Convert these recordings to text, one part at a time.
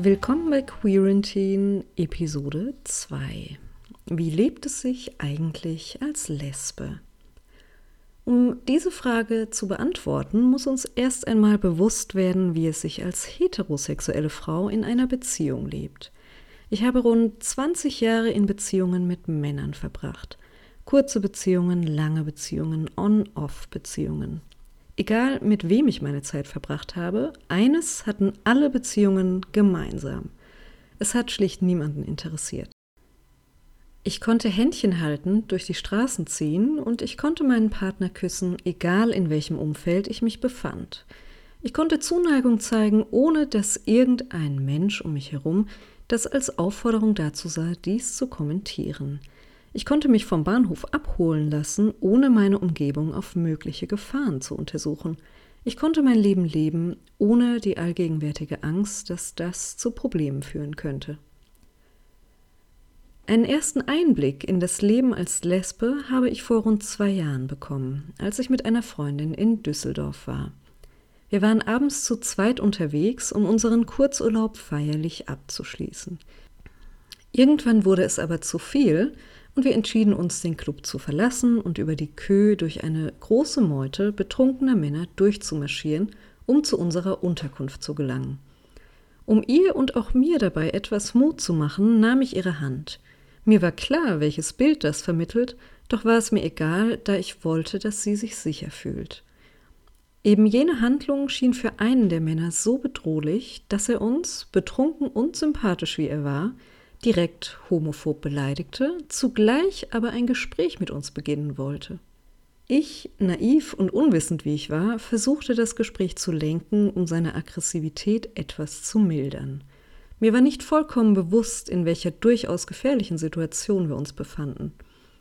Willkommen bei Quarantine Episode 2. Wie lebt es sich eigentlich als Lesbe? Um diese Frage zu beantworten, muss uns erst einmal bewusst werden, wie es sich als heterosexuelle Frau in einer Beziehung lebt. Ich habe rund 20 Jahre in Beziehungen mit Männern verbracht. Kurze Beziehungen, lange Beziehungen, On-Off-Beziehungen. Egal mit wem ich meine Zeit verbracht habe, eines hatten alle Beziehungen gemeinsam. Es hat schlicht niemanden interessiert. Ich konnte Händchen halten, durch die Straßen ziehen und ich konnte meinen Partner küssen, egal in welchem Umfeld ich mich befand. Ich konnte Zuneigung zeigen, ohne dass irgendein Mensch um mich herum das als Aufforderung dazu sah, dies zu kommentieren. Ich konnte mich vom Bahnhof abholen lassen, ohne meine Umgebung auf mögliche Gefahren zu untersuchen. Ich konnte mein Leben leben, ohne die allgegenwärtige Angst, dass das zu Problemen führen könnte. Einen ersten Einblick in das Leben als Lesbe habe ich vor rund zwei Jahren bekommen, als ich mit einer Freundin in Düsseldorf war. Wir waren abends zu zweit unterwegs, um unseren Kurzurlaub feierlich abzuschließen. Irgendwann wurde es aber zu viel, und wir entschieden uns, den Club zu verlassen und über die Kö durch eine große Meute betrunkener Männer durchzumarschieren, um zu unserer Unterkunft zu gelangen. Um ihr und auch mir dabei etwas Mut zu machen, nahm ich ihre Hand. Mir war klar, welches Bild das vermittelt, doch war es mir egal, da ich wollte, dass sie sich sicher fühlt. Eben jene Handlung schien für einen der Männer so bedrohlich, dass er uns, betrunken und sympathisch wie er war, direkt homophob beleidigte, zugleich aber ein Gespräch mit uns beginnen wollte. Ich, naiv und unwissend wie ich war, versuchte das Gespräch zu lenken, um seine Aggressivität etwas zu mildern. Mir war nicht vollkommen bewusst, in welcher durchaus gefährlichen Situation wir uns befanden.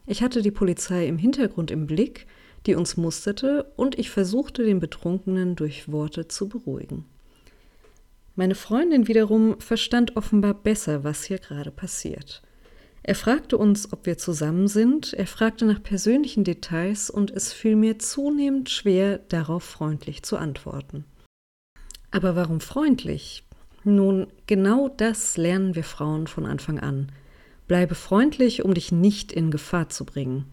Ich hatte die Polizei im Hintergrund im Blick, die uns musterte, und ich versuchte den Betrunkenen durch Worte zu beruhigen. Meine Freundin wiederum verstand offenbar besser, was hier gerade passiert. Er fragte uns, ob wir zusammen sind, er fragte nach persönlichen Details und es fiel mir zunehmend schwer, darauf freundlich zu antworten. Aber warum freundlich? Nun, genau das lernen wir Frauen von Anfang an. Bleibe freundlich, um dich nicht in Gefahr zu bringen,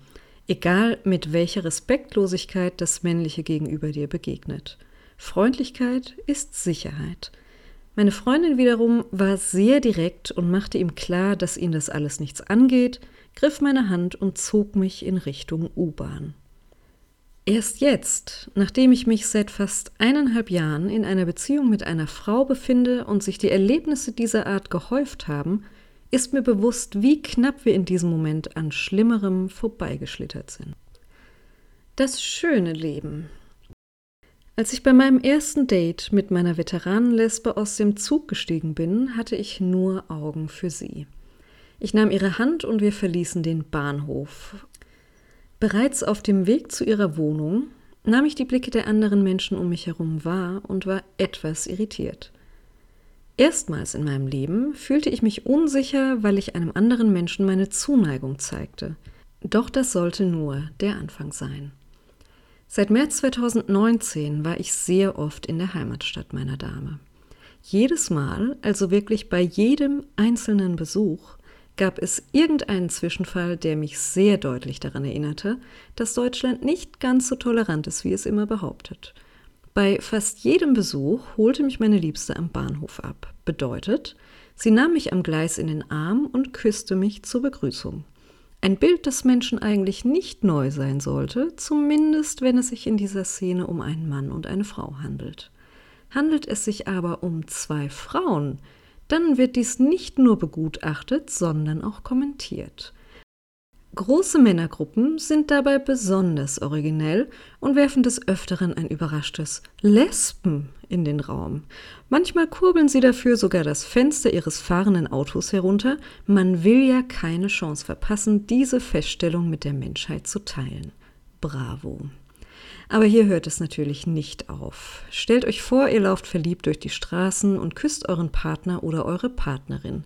egal mit welcher Respektlosigkeit das männliche Gegenüber dir begegnet. Freundlichkeit ist Sicherheit. Meine Freundin wiederum war sehr direkt und machte ihm klar, dass ihn das alles nichts angeht, griff meine Hand und zog mich in Richtung U-Bahn. Erst jetzt, nachdem ich mich seit fast eineinhalb Jahren in einer Beziehung mit einer Frau befinde und sich die Erlebnisse dieser Art gehäuft haben, ist mir bewusst, wie knapp wir in diesem Moment an Schlimmerem vorbeigeschlittert sind. Das schöne Leben, als ich bei meinem ersten Date mit meiner Veteranenlesbe aus dem Zug gestiegen bin, hatte ich nur Augen für sie. Ich nahm ihre Hand und wir verließen den Bahnhof. Bereits auf dem Weg zu ihrer Wohnung nahm ich die Blicke der anderen Menschen um mich herum wahr und war etwas irritiert. Erstmals in meinem Leben fühlte ich mich unsicher, weil ich einem anderen Menschen meine Zuneigung zeigte. Doch das sollte nur der Anfang sein. Seit März 2019 war ich sehr oft in der Heimatstadt meiner Dame. Jedes Mal, also wirklich bei jedem einzelnen Besuch, gab es irgendeinen Zwischenfall, der mich sehr deutlich daran erinnerte, dass Deutschland nicht ganz so tolerant ist, wie es immer behauptet. Bei fast jedem Besuch holte mich meine Liebste am Bahnhof ab. Bedeutet, sie nahm mich am Gleis in den Arm und küsste mich zur Begrüßung. Ein Bild, das Menschen eigentlich nicht neu sein sollte, zumindest wenn es sich in dieser Szene um einen Mann und eine Frau handelt. Handelt es sich aber um zwei Frauen, dann wird dies nicht nur begutachtet, sondern auch kommentiert. Große Männergruppen sind dabei besonders originell und werfen des Öfteren ein überraschtes Lesben in den Raum. Manchmal kurbeln sie dafür sogar das Fenster ihres fahrenden Autos herunter. Man will ja keine Chance verpassen, diese Feststellung mit der Menschheit zu teilen. Bravo. Aber hier hört es natürlich nicht auf. Stellt euch vor, ihr lauft verliebt durch die Straßen und küsst euren Partner oder eure Partnerin.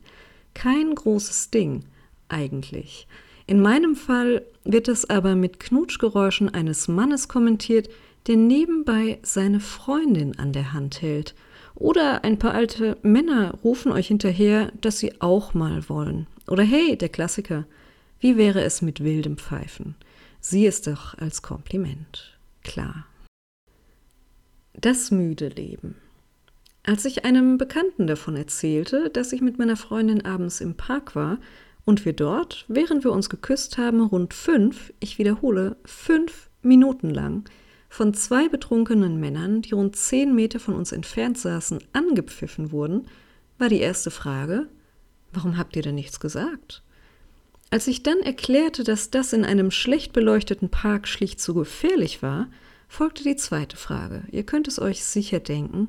Kein großes Ding, eigentlich. In meinem Fall wird es aber mit Knutschgeräuschen eines Mannes kommentiert, der nebenbei seine Freundin an der Hand hält Oder ein paar alte Männer rufen euch hinterher, dass sie auch mal wollen. Oder hey, der Klassiker, wie wäre es mit wildem Pfeifen? Sieh es doch als Kompliment. Klar. Das müde Leben. Als ich einem Bekannten davon erzählte, dass ich mit meiner Freundin abends im Park war und wir dort, während wir uns geküsst haben, rund fünf, ich wiederhole, fünf Minuten lang von zwei betrunkenen Männern, die rund zehn Meter von uns entfernt saßen, angepfiffen wurden, war die erste Frage, warum habt ihr denn nichts gesagt? Als ich dann erklärte, dass das in einem schlecht beleuchteten Park schlicht zu gefährlich war, folgte die zweite Frage. Ihr könnt es euch sicher denken.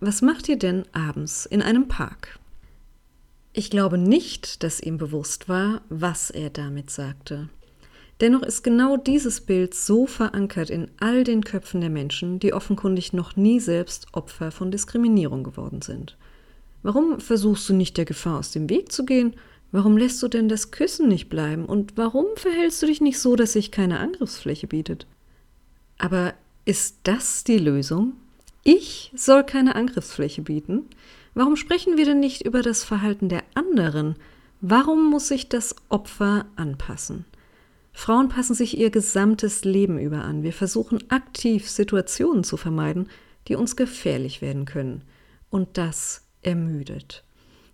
Was macht ihr denn abends in einem Park? Ich glaube nicht, dass ihm bewusst war, was er damit sagte. Dennoch ist genau dieses Bild so verankert in all den Köpfen der Menschen, die offenkundig noch nie selbst Opfer von Diskriminierung geworden sind. Warum versuchst du nicht der Gefahr aus dem Weg zu gehen? Warum lässt du denn das Küssen nicht bleiben? Und warum verhältst du dich nicht so, dass sich keine Angriffsfläche bietet? Aber ist das die Lösung? Ich soll keine Angriffsfläche bieten? Warum sprechen wir denn nicht über das Verhalten der anderen? Warum muss sich das Opfer anpassen? Frauen passen sich ihr gesamtes Leben über an. Wir versuchen aktiv Situationen zu vermeiden, die uns gefährlich werden können. Und das ermüdet.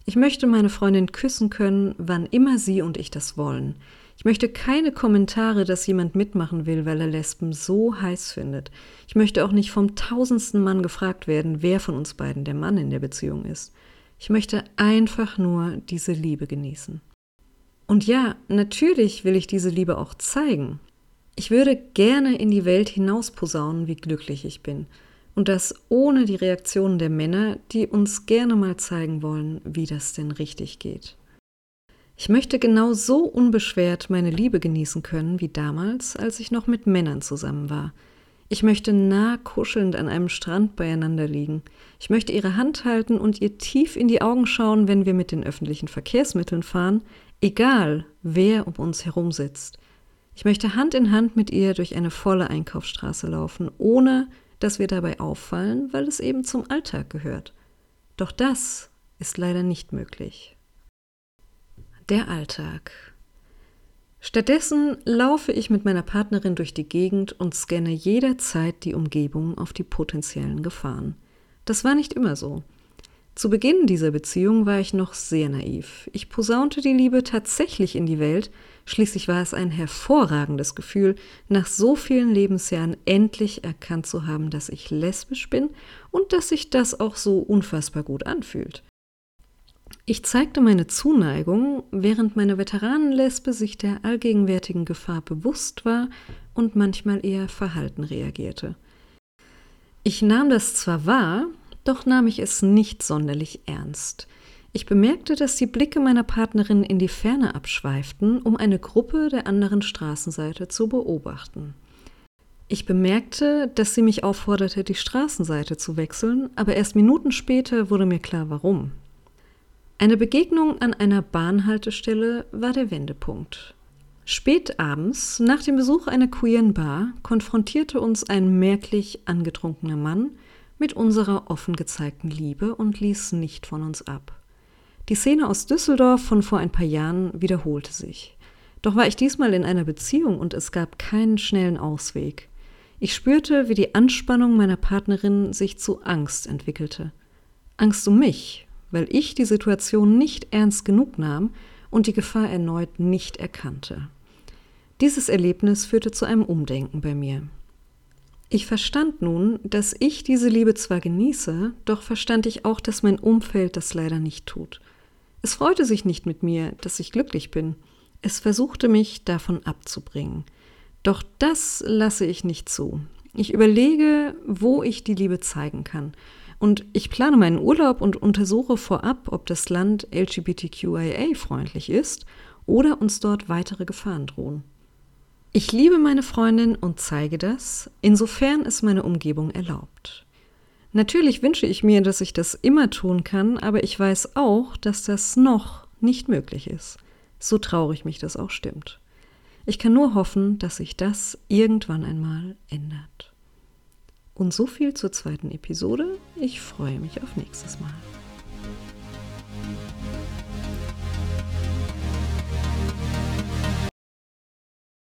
Ich möchte meine Freundin küssen können, wann immer sie und ich das wollen. Ich möchte keine Kommentare, dass jemand mitmachen will, weil er Lesben so heiß findet. Ich möchte auch nicht vom tausendsten Mann gefragt werden, wer von uns beiden der Mann in der Beziehung ist. Ich möchte einfach nur diese Liebe genießen. Und ja, natürlich will ich diese Liebe auch zeigen. Ich würde gerne in die Welt hinaus posaunen, wie glücklich ich bin. Und das ohne die Reaktionen der Männer, die uns gerne mal zeigen wollen, wie das denn richtig geht. Ich möchte genau so unbeschwert meine Liebe genießen können wie damals, als ich noch mit Männern zusammen war. Ich möchte nah kuschelnd an einem Strand beieinander liegen. Ich möchte ihre Hand halten und ihr tief in die Augen schauen, wenn wir mit den öffentlichen Verkehrsmitteln fahren, egal wer um uns herum sitzt. Ich möchte Hand in Hand mit ihr durch eine volle Einkaufsstraße laufen, ohne dass wir dabei auffallen, weil es eben zum Alltag gehört. Doch das ist leider nicht möglich. Der Alltag. Stattdessen laufe ich mit meiner Partnerin durch die Gegend und scanne jederzeit die Umgebung auf die potenziellen Gefahren. Das war nicht immer so. Zu Beginn dieser Beziehung war ich noch sehr naiv. Ich posaunte die Liebe tatsächlich in die Welt, schließlich war es ein hervorragendes Gefühl, nach so vielen Lebensjahren endlich erkannt zu haben, dass ich lesbisch bin und dass sich das auch so unfassbar gut anfühlt. Ich zeigte meine Zuneigung, während meine Veteranenlesbe sich der allgegenwärtigen Gefahr bewusst war und manchmal eher verhalten reagierte. Ich nahm das zwar wahr, doch nahm ich es nicht sonderlich ernst. Ich bemerkte, dass die Blicke meiner Partnerin in die Ferne abschweiften, um eine Gruppe der anderen Straßenseite zu beobachten. Ich bemerkte, dass sie mich aufforderte, die Straßenseite zu wechseln, aber erst Minuten später wurde mir klar, warum. Eine Begegnung an einer Bahnhaltestelle war der Wendepunkt. Spät abends, nach dem Besuch einer queeren Bar, konfrontierte uns ein merklich angetrunkener Mann mit unserer offen gezeigten Liebe und ließ nicht von uns ab. Die Szene aus Düsseldorf von vor ein paar Jahren wiederholte sich. Doch war ich diesmal in einer Beziehung und es gab keinen schnellen Ausweg. Ich spürte, wie die Anspannung meiner Partnerin sich zu Angst entwickelte. Angst um mich, weil ich die Situation nicht ernst genug nahm und die Gefahr erneut nicht erkannte. Dieses Erlebnis führte zu einem Umdenken bei mir. Ich verstand nun, dass ich diese Liebe zwar genieße, doch verstand ich auch, dass mein Umfeld das leider nicht tut. Es freute sich nicht mit mir, dass ich glücklich bin. Es versuchte mich davon abzubringen. Doch das lasse ich nicht zu. Ich überlege, wo ich die Liebe zeigen kann. Und ich plane meinen Urlaub und untersuche vorab, ob das Land LGBTQIA-freundlich ist oder uns dort weitere Gefahren drohen. Ich liebe meine Freundin und zeige das, insofern es meine Umgebung erlaubt. Natürlich wünsche ich mir, dass ich das immer tun kann, aber ich weiß auch, dass das noch nicht möglich ist. So traurig mich das auch stimmt. Ich kann nur hoffen, dass sich das irgendwann einmal ändert. Und so viel zur zweiten Episode. Ich freue mich auf nächstes Mal.